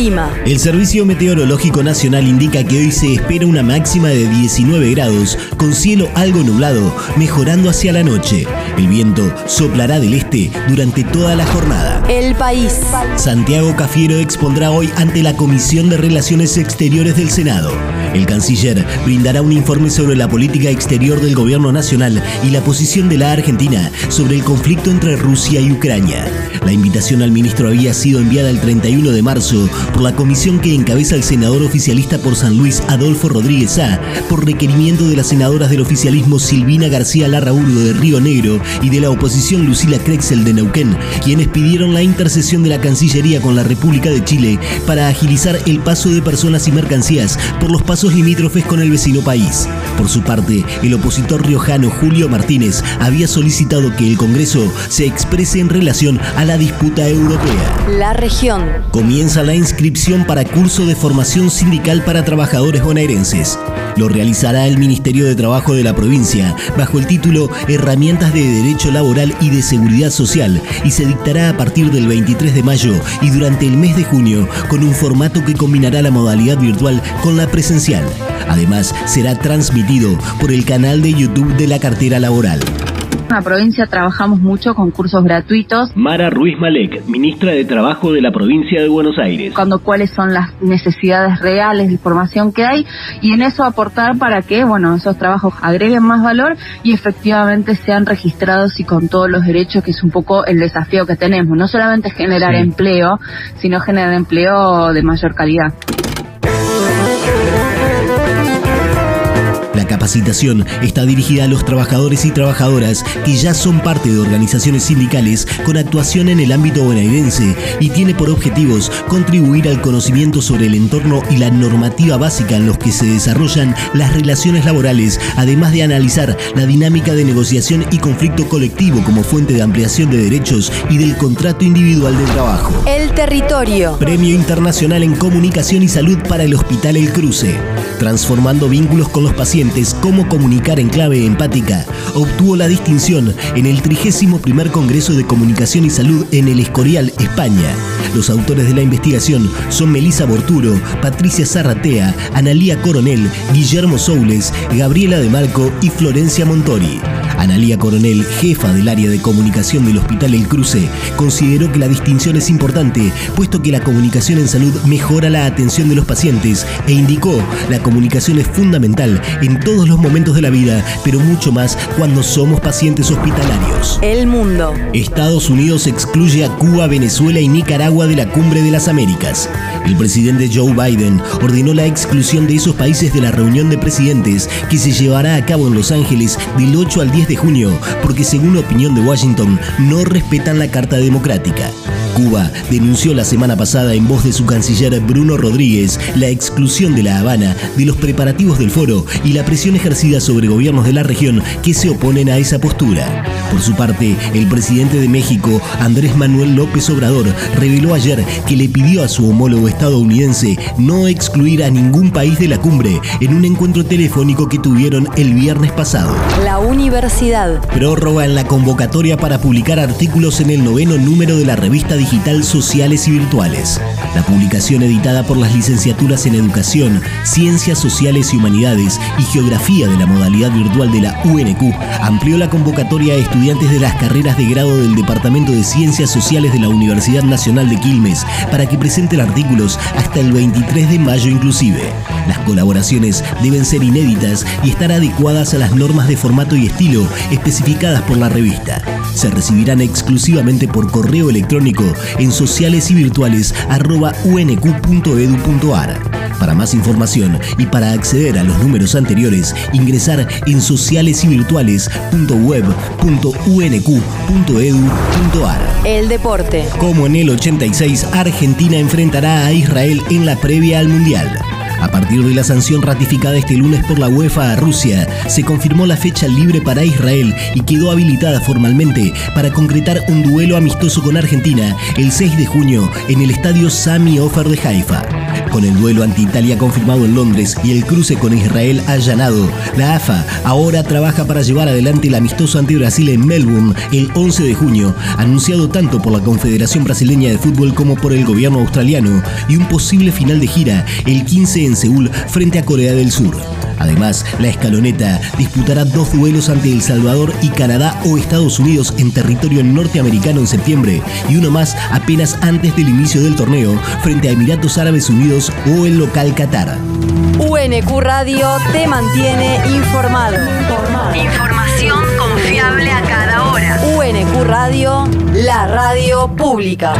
El clima. El Servicio Meteorológico Nacional indica que hoy se espera una máxima de 19 grados, con cielo algo nublado, mejorando hacia la noche. El viento soplará del este durante toda la jornada. El país. Santiago Cafiero expondrá hoy ante la Comisión de Relaciones Exteriores del Senado. El canciller brindará un informe sobre la política exterior del gobierno nacional y la posición de la Argentina sobre el conflicto entre Rusia y Ucrania. La invitación al ministro había sido enviada el 31 de marzo por la comisión que encabeza el senador oficialista por San Luis Adolfo Rodríguez A, por requerimiento de las senadoras del oficialismo Silvina García Larraurdo de Río Negro y de la oposición Lucila Krexel de Neuquén, quienes pidieron la intercesión de la Cancillería con la República de Chile para agilizar el paso de personas y mercancías por los pasos limítrofes con el vecino país. Por su parte, el opositor riojano Julio Martínez había solicitado que el Congreso se exprese en relación a la disputa europea. La región. Comienza la inscripción para curso de formación sindical para trabajadores bonaerenses. Lo realizará el Ministerio de Trabajo de la provincia bajo el título Herramientas de Derecho Laboral y de Seguridad Social y se dictará a partir del 23 de mayo y durante el mes de junio con un formato que combinará la modalidad virtual con la presencial. Además, será transmitido por el canal de YouTube de la cartera laboral. En la provincia trabajamos mucho con cursos gratuitos. Mara Ruiz Malek, ministra de Trabajo de la provincia de Buenos Aires. Cuando cuáles son las necesidades reales de formación que hay y en eso aportar para que, bueno, esos trabajos agreguen más valor y efectivamente sean registrados y con todos los derechos, que es un poco el desafío que tenemos. No solamente generar Sí. empleo, sino generar empleo de mayor calidad. Capacitación está dirigida a los trabajadores y trabajadoras que ya son parte de organizaciones sindicales con actuación en el ámbito bonaerense y tiene por objetivos contribuir al conocimiento sobre el entorno y la normativa básica en los que se desarrollan las relaciones laborales, además de analizar la dinámica de negociación y conflicto colectivo como fuente de ampliación de derechos y del contrato individual de trabajo. El territorio. Premio Internacional en Comunicación y Salud para el Hospital El Cruce. Transformando vínculos con los pacientes, cómo comunicar en clave empática, obtuvo la distinción en el 31 Congreso de Comunicación y Salud en el Escorial, España. Los autores de la investigación son Melisa Borturo, Patricia Zarratea, Analía Coronel, Guillermo Soules, Gabriela de Marco y Florencia Montori. Analía Coronel, jefa del área de comunicación del Hospital El Cruce, consideró que la distinción es importante, puesto que la comunicación en salud mejora la atención de los pacientes e indicó la comunicación es fundamental en todos los momentos de la vida, pero mucho más cuando somos pacientes hospitalarios. El mundo. Estados Unidos excluye a Cuba, Venezuela y Nicaragua de la Cumbre de las Américas. El presidente Joe Biden ordenó la exclusión de esos países de la reunión de presidentes que se llevará a cabo en Los Ángeles del 8 al 10 de junio, porque según la opinión de Washington no respetan la Carta Democrática. Cuba denunció la semana pasada en voz de su canciller Bruno Rodríguez la exclusión de La Habana de los preparativos del foro y la presión ejercida sobre gobiernos de la región que se oponen a esa postura. Por su parte, el presidente de México, Andrés Manuel López Obrador, reveló ayer que le pidió a su homólogo estadounidense no excluir a ningún país de la cumbre en un encuentro telefónico que tuvieron el viernes pasado. La universidad. Prórroga en la convocatoria para publicar artículos en el noveno número de la revista digital Sociales y Virtuales. La publicación editada por las licenciaturas en Educación, Ciencias Sociales y Humanidades y Geografía de la modalidad virtual de la UNQ amplió la convocatoria a estudiantes de las carreras de grado del Departamento de Ciencias Sociales de la Universidad Nacional de Quilmes para que presenten artículos hasta el 23 de mayo inclusive. Las colaboraciones deben ser inéditas y estar adecuadas a las normas de formato y estilo especificadas por la revista. Se recibirán exclusivamente por correo electrónico en sociales y virtuales. Para más información y para acceder a los números anteriores, ingresar en sociales y virtuales.web.unq.edu.ar. El deporte. Como en el 86, Argentina enfrentará a Israel en la previa al Mundial. A partir de la sanción ratificada este lunes por la UEFA a Rusia, se confirmó la fecha libre para Israel y quedó habilitada formalmente para concretar un duelo amistoso con Argentina el 6 de junio en el estadio Sami Ofer de Haifa. Con el duelo anti-Italia confirmado en Londres y el cruce con Israel allanado, la AFA ahora trabaja para llevar adelante el amistoso ante Brasil en Melbourne el 11 de junio, anunciado tanto por la Confederación Brasileña de Fútbol como por el gobierno australiano, y un posible final de gira el 15 en Seúl frente a Corea del Sur. Además, la escaloneta disputará dos duelos ante El Salvador y Canadá o Estados Unidos en territorio norteamericano en septiembre y uno más apenas antes del inicio del torneo frente a Emiratos Árabes Unidos o el local Qatar. UNQ Radio te mantiene informado. Información confiable a cada hora. UNQ Radio, la radio pública.